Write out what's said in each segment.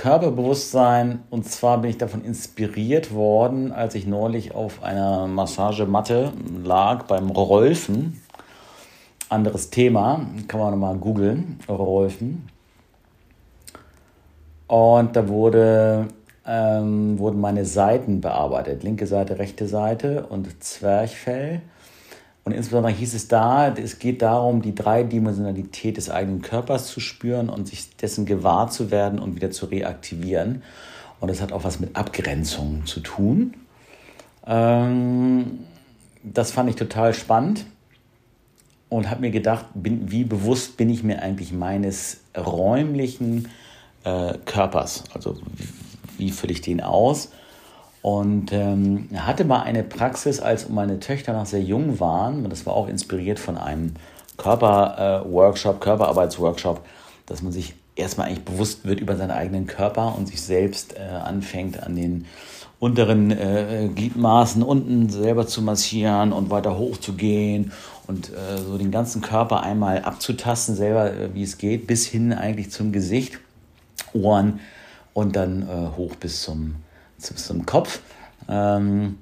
Körperbewusstsein, und zwar bin ich davon inspiriert worden, als ich neulich auf einer Massagematte lag beim Rolfen anderes Thema, kann man nochmal googeln, Rolfen. Und da wurde, ähm, wurden meine Seiten bearbeitet, linke Seite, rechte Seite und Zwerchfell. Und insbesondere hieß es da, es geht darum, die Dreidimensionalität des eigenen Körpers zu spüren und sich dessen gewahr zu werden und wieder zu reaktivieren. Und das hat auch was mit Abgrenzung zu tun. Ähm, das fand ich total spannend und habe mir gedacht, bin, wie bewusst bin ich mir eigentlich meines räumlichen äh, Körpers? Also wie, wie fülle ich den aus? Und ähm, hatte mal eine Praxis, als meine Töchter noch sehr jung waren, und das war auch inspiriert von einem Körperworkshop, äh, Körperarbeitsworkshop, dass man sich erstmal eigentlich bewusst wird über seinen eigenen Körper und sich selbst äh, anfängt an den unteren äh, Gliedmaßen unten selber zu massieren und weiter hoch zu gehen und äh, so den ganzen Körper einmal abzutasten, selber äh, wie es geht, bis hin eigentlich zum Gesicht, Ohren und dann äh, hoch bis zum, zum, Kopf. Ähm,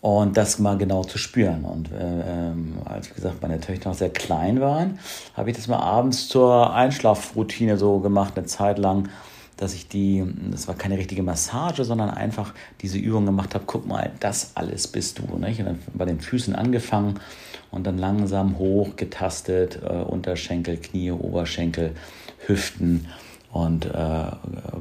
und das mal genau zu spüren. Und äh, ähm, als, wie gesagt, meine Töchter noch sehr klein waren, habe ich das mal abends zur Einschlafroutine so gemacht, eine Zeit lang, dass ich die, das war keine richtige Massage, sondern einfach diese Übung gemacht habe, guck mal, das alles bist du. Nicht? Und dann bei den Füßen angefangen und dann langsam hoch getastet, äh, Unterschenkel, Knie, Oberschenkel, Hüften und äh,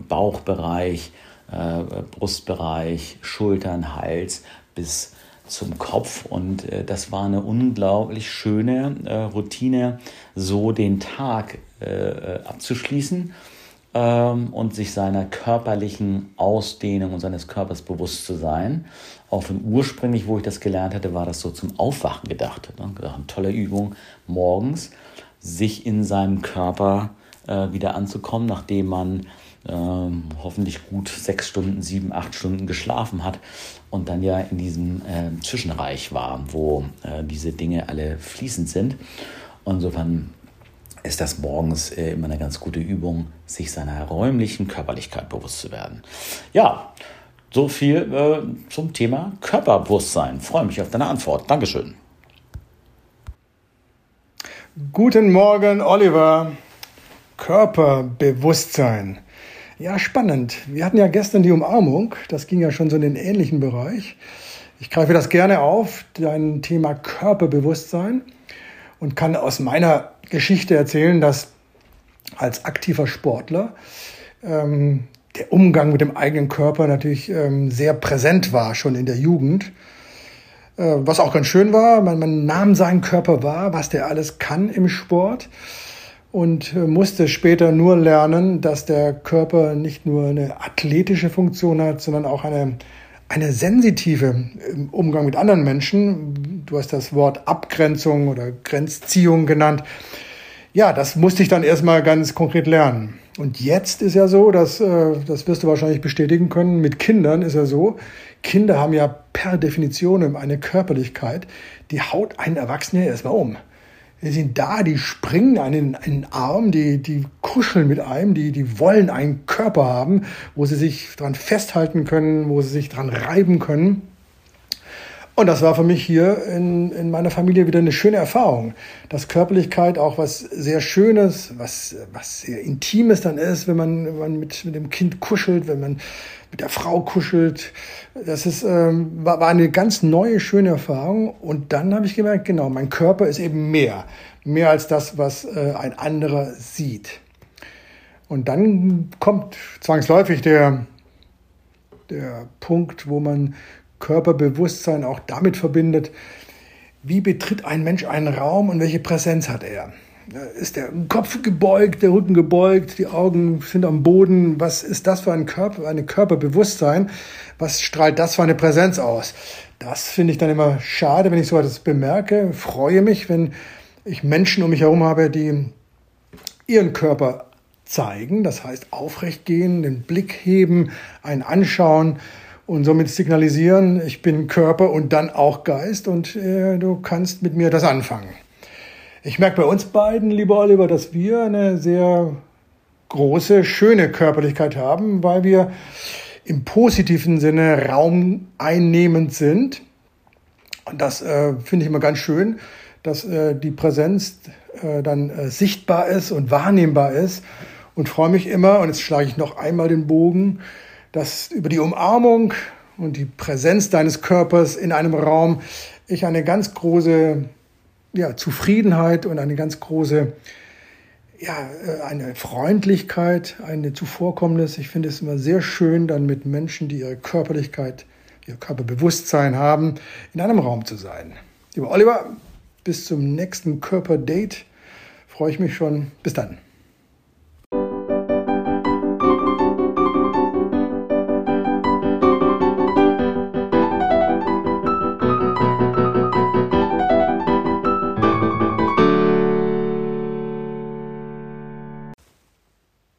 Bauchbereich, äh, Brustbereich, Schultern, Hals bis zum Kopf. Und äh, das war eine unglaublich schöne äh, Routine, so den Tag äh, abzuschließen ähm, und sich seiner körperlichen Ausdehnung und seines Körpers bewusst zu sein. Auch von ursprünglich, wo ich das gelernt hatte, war das so zum Aufwachen gedacht. Ne? Eine tolle Übung morgens, sich in seinem Körper äh, wieder anzukommen, nachdem man ähm, hoffentlich gut sechs Stunden, sieben, acht Stunden geschlafen hat und dann ja in diesem äh, Zwischenreich war, wo äh, diese Dinge alle fließend sind. Und insofern ist das morgens äh, immer eine ganz gute Übung, sich seiner räumlichen Körperlichkeit bewusst zu werden. Ja, so viel äh, zum Thema Körperbewusstsein. Freue mich auf deine Antwort. Dankeschön. Guten Morgen, Oliver. Körperbewusstsein. Ja, spannend. Wir hatten ja gestern die Umarmung. Das ging ja schon so in den ähnlichen Bereich. Ich greife das gerne auf, dein Thema Körperbewusstsein und kann aus meiner Geschichte erzählen, dass als aktiver Sportler ähm, der Umgang mit dem eigenen Körper natürlich ähm, sehr präsent war, schon in der Jugend. Äh, was auch ganz schön war, man, man nahm seinen Körper wahr, was der alles kann im Sport und äh, musste später nur lernen, dass der Körper nicht nur eine athletische Funktion hat, sondern auch eine eine sensitive im Umgang mit anderen Menschen. Du hast das Wort Abgrenzung oder Grenzziehung genannt. Ja, das musste ich dann erstmal ganz konkret lernen. Und jetzt ist ja so, dass, äh, das wirst du wahrscheinlich bestätigen können, mit Kindern ist ja so, Kinder haben ja per Definition eine Körperlichkeit, die haut einen Erwachsenen erstmal um die sind da, die springen einen, einen Arm, die, die kuscheln mit einem, die, die wollen einen Körper haben, wo sie sich dran festhalten können, wo sie sich dran reiben können. Und das war für mich hier in, in meiner Familie wieder eine schöne Erfahrung, dass Körperlichkeit auch was sehr Schönes, was, was sehr Intimes dann ist, wenn man, wenn man mit, mit dem Kind kuschelt, wenn man mit der Frau kuschelt. Das ist, ähm, war, war eine ganz neue, schöne Erfahrung. Und dann habe ich gemerkt, genau, mein Körper ist eben mehr. Mehr als das, was äh, ein anderer sieht. Und dann kommt zwangsläufig der, der Punkt, wo man Körperbewusstsein auch damit verbindet, wie betritt ein Mensch einen Raum und welche Präsenz hat er. Ist der Kopf gebeugt, der Rücken gebeugt, die Augen sind am Boden? Was ist das für ein Körper, eine Körperbewusstsein? Was strahlt das für eine Präsenz aus? Das finde ich dann immer schade, wenn ich so etwas bemerke. Freue mich, wenn ich Menschen um mich herum habe, die ihren Körper zeigen, das heißt aufrecht gehen, den Blick heben, einen anschauen und somit signalisieren, ich bin Körper und dann auch Geist und äh, du kannst mit mir das anfangen. Ich merke bei uns beiden, lieber Oliver, dass wir eine sehr große, schöne Körperlichkeit haben, weil wir im positiven Sinne Raum einnehmend sind. Und das äh, finde ich immer ganz schön, dass äh, die Präsenz äh, dann äh, sichtbar ist und wahrnehmbar ist. Und freue mich immer, und jetzt schlage ich noch einmal den Bogen, dass über die Umarmung und die Präsenz deines Körpers in einem Raum ich eine ganz große ja, Zufriedenheit und eine ganz große ja, äh, eine Freundlichkeit, eine Zuvorkommnis. Ich finde es immer sehr schön, dann mit Menschen, die ihre Körperlichkeit, ihr Körperbewusstsein haben, in einem Raum zu sein. Lieber Oliver, bis zum nächsten Körperdate. Freue ich mich schon. Bis dann.